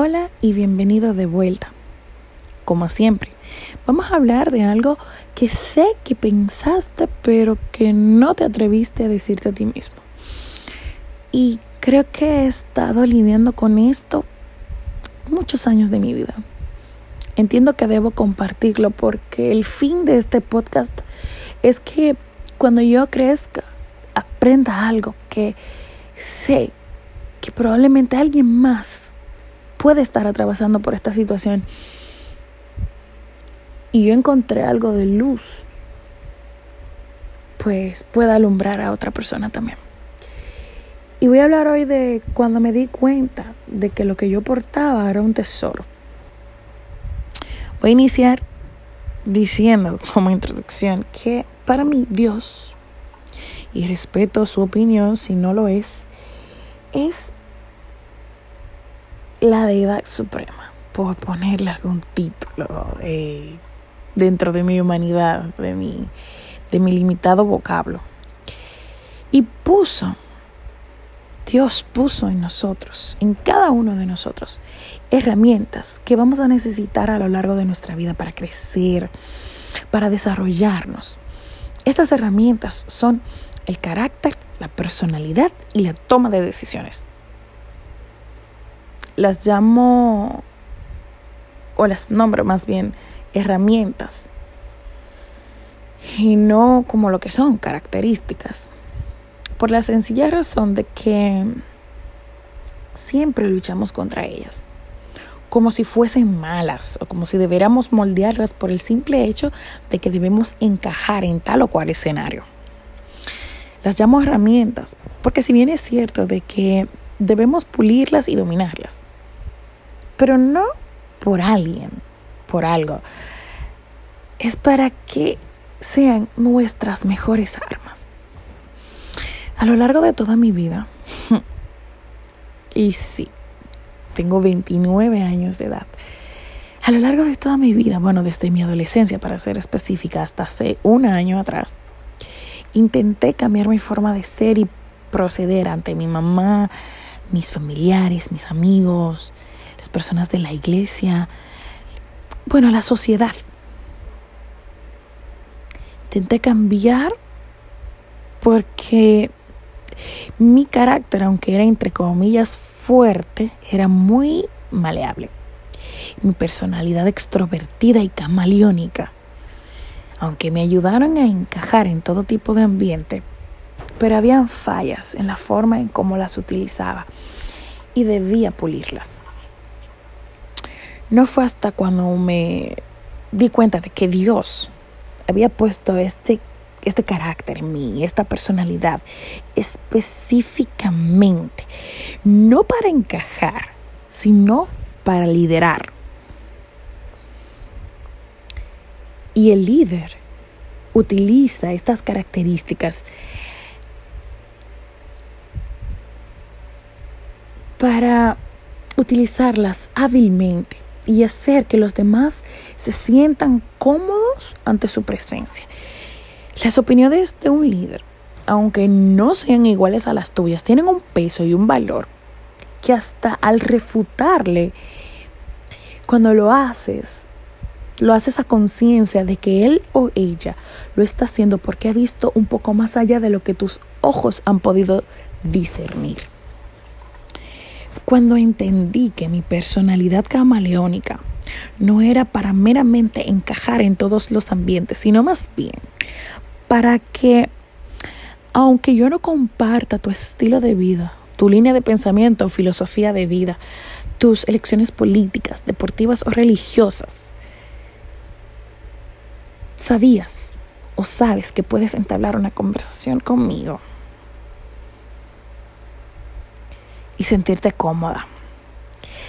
Hola y bienvenido de vuelta. Como siempre, vamos a hablar de algo que sé que pensaste pero que no te atreviste a decirte a ti mismo. Y creo que he estado lidiando con esto muchos años de mi vida. Entiendo que debo compartirlo porque el fin de este podcast es que cuando yo crezca aprenda algo que sé que probablemente alguien más puede estar atravesando por esta situación. Y yo encontré algo de luz, pues pueda alumbrar a otra persona también. Y voy a hablar hoy de cuando me di cuenta de que lo que yo portaba era un tesoro. Voy a iniciar diciendo como introducción que para mí Dios, y respeto su opinión si no lo es, es la deidad suprema, por ponerle algún título eh, dentro de mi humanidad, de mi, de mi limitado vocablo. Y puso, Dios puso en nosotros, en cada uno de nosotros, herramientas que vamos a necesitar a lo largo de nuestra vida para crecer, para desarrollarnos. Estas herramientas son el carácter, la personalidad y la toma de decisiones las llamo, o las nombro más bien, herramientas, y no como lo que son, características, por la sencilla razón de que siempre luchamos contra ellas, como si fuesen malas o como si debiéramos moldearlas por el simple hecho de que debemos encajar en tal o cual escenario. Las llamo herramientas, porque si bien es cierto de que debemos pulirlas y dominarlas, pero no por alguien, por algo. Es para que sean nuestras mejores armas. A lo largo de toda mi vida, y sí, tengo 29 años de edad, a lo largo de toda mi vida, bueno, desde mi adolescencia para ser específica, hasta hace un año atrás, intenté cambiar mi forma de ser y proceder ante mi mamá, mis familiares, mis amigos, las personas de la iglesia, bueno, la sociedad. Intenté cambiar porque mi carácter, aunque era entre comillas fuerte, era muy maleable. Mi personalidad extrovertida y camaleónica, aunque me ayudaron a encajar en todo tipo de ambiente, pero habían fallas en la forma en cómo las utilizaba y debía pulirlas. No fue hasta cuando me di cuenta de que Dios había puesto este, este carácter en mí, esta personalidad, específicamente, no para encajar, sino para liderar. Y el líder utiliza estas características para utilizarlas hábilmente y hacer que los demás se sientan cómodos ante su presencia. Las opiniones de un líder, aunque no sean iguales a las tuyas, tienen un peso y un valor que hasta al refutarle, cuando lo haces, lo haces a conciencia de que él o ella lo está haciendo porque ha visto un poco más allá de lo que tus ojos han podido discernir. Cuando entendí que mi personalidad camaleónica no era para meramente encajar en todos los ambientes, sino más bien para que, aunque yo no comparta tu estilo de vida, tu línea de pensamiento o filosofía de vida, tus elecciones políticas, deportivas o religiosas, sabías o sabes que puedes entablar una conversación conmigo y sentirte cómoda.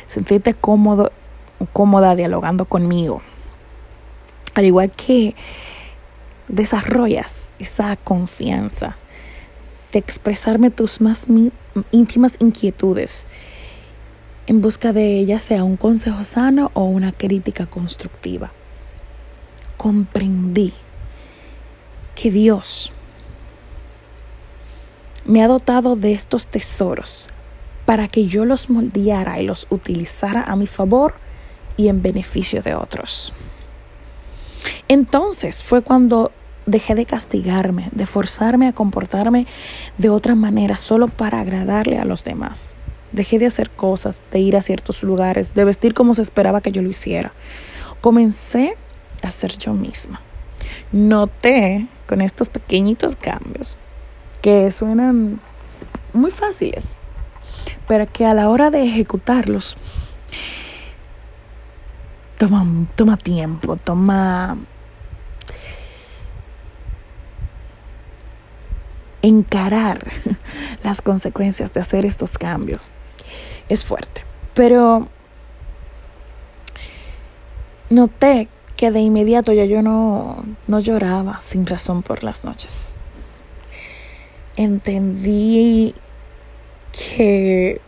Sentirte cómodo, cómoda dialogando conmigo. Al igual que desarrollas esa confianza de expresarme tus más íntimas inquietudes en busca de ella sea un consejo sano o una crítica constructiva. Comprendí que Dios me ha dotado de estos tesoros para que yo los moldeara y los utilizara a mi favor y en beneficio de otros. Entonces fue cuando dejé de castigarme, de forzarme a comportarme de otra manera solo para agradarle a los demás. Dejé de hacer cosas, de ir a ciertos lugares, de vestir como se esperaba que yo lo hiciera. Comencé a ser yo misma. Noté con estos pequeñitos cambios que suenan muy fáciles, pero que a la hora de ejecutarlos toma, toma tiempo, toma encarar las consecuencias de hacer estos cambios. Es fuerte, pero noté que de inmediato ya yo no, no lloraba sin razón por las noches. Entendí que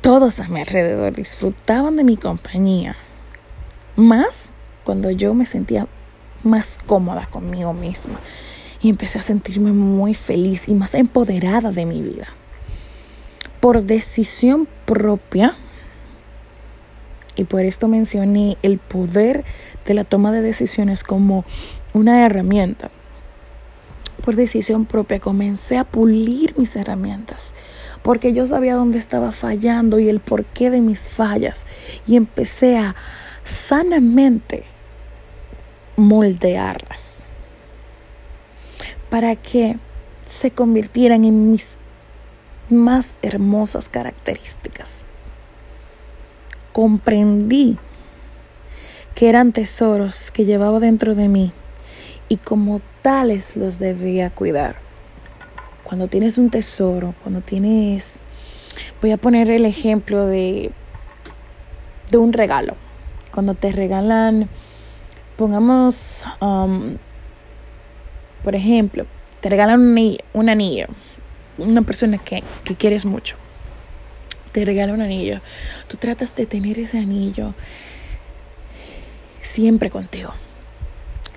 todos a mi alrededor disfrutaban de mi compañía, más cuando yo me sentía más cómoda conmigo misma y empecé a sentirme muy feliz y más empoderada de mi vida. Por decisión propia, y por esto mencioné el poder de la toma de decisiones como una herramienta. Por decisión propia comencé a pulir mis herramientas, porque yo sabía dónde estaba fallando y el porqué de mis fallas, y empecé a sanamente moldearlas para que se convirtieran en mis más hermosas características. Comprendí que eran tesoros que llevaba dentro de mí y como tales los debía cuidar. Cuando tienes un tesoro, cuando tienes, voy a poner el ejemplo de, de un regalo. Cuando te regalan, pongamos, um, por ejemplo, te regalan un anillo, un anillo una persona que, que quieres mucho te regala un anillo, tú tratas de tener ese anillo siempre contigo.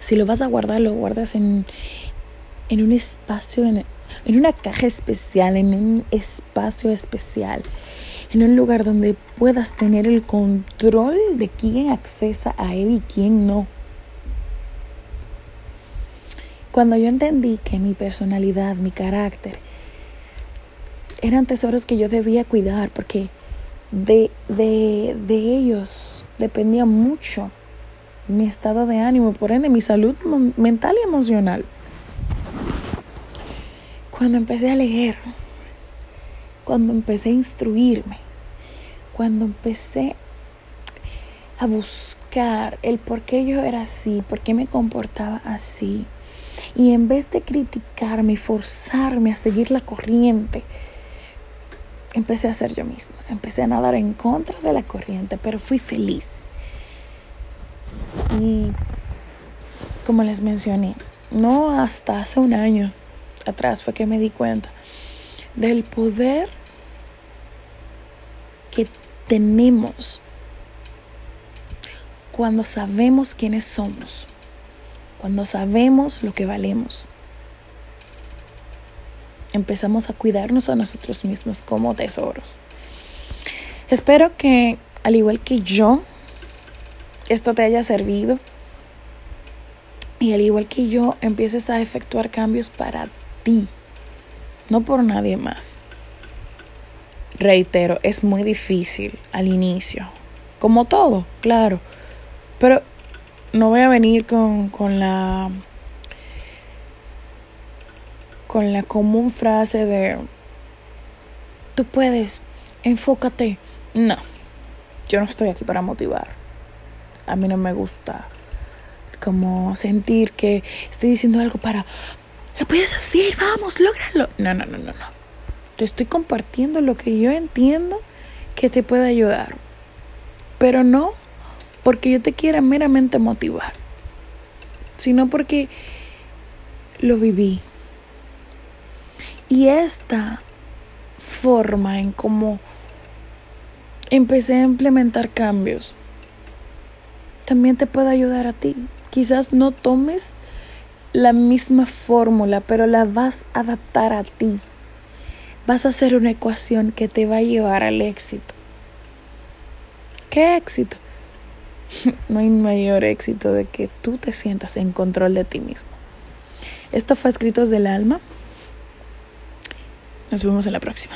Si lo vas a guardar, lo guardas en, en un espacio, en, en una caja especial, en un espacio especial, en un lugar donde puedas tener el control de quién accesa a él y quién no. Cuando yo entendí que mi personalidad, mi carácter, eran tesoros que yo debía cuidar porque de, de, de ellos dependía mucho mi estado de ánimo, por ende mi salud mental y emocional. Cuando empecé a leer, cuando empecé a instruirme, cuando empecé a buscar el por qué yo era así, por qué me comportaba así, y en vez de criticarme y forzarme a seguir la corriente, empecé a ser yo misma. Empecé a nadar en contra de la corriente, pero fui feliz. Y como les mencioné, no hasta hace un año atrás fue que me di cuenta del poder que tenemos cuando sabemos quiénes somos, cuando sabemos lo que valemos empezamos a cuidarnos a nosotros mismos como tesoros. Espero que, al igual que yo, esto te haya servido y al igual que yo, empieces a efectuar cambios para ti, no por nadie más. Reitero, es muy difícil al inicio, como todo, claro, pero no voy a venir con, con la con la común frase de tú puedes, enfócate. No, yo no estoy aquí para motivar. A mí no me gusta como sentir que estoy diciendo algo para, lo puedes hacer, vamos, lógralo. No, no, no, no, no. Te estoy compartiendo lo que yo entiendo que te puede ayudar. Pero no porque yo te quiera meramente motivar, sino porque lo viví, y esta forma en cómo empecé a implementar cambios también te puede ayudar a ti. Quizás no tomes la misma fórmula, pero la vas a adaptar a ti. vas a hacer una ecuación que te va a llevar al éxito. ¿Qué éxito? no hay mayor éxito de que tú te sientas en control de ti mismo. Esto fue Escritos del Alma. Nos vemos en la próxima.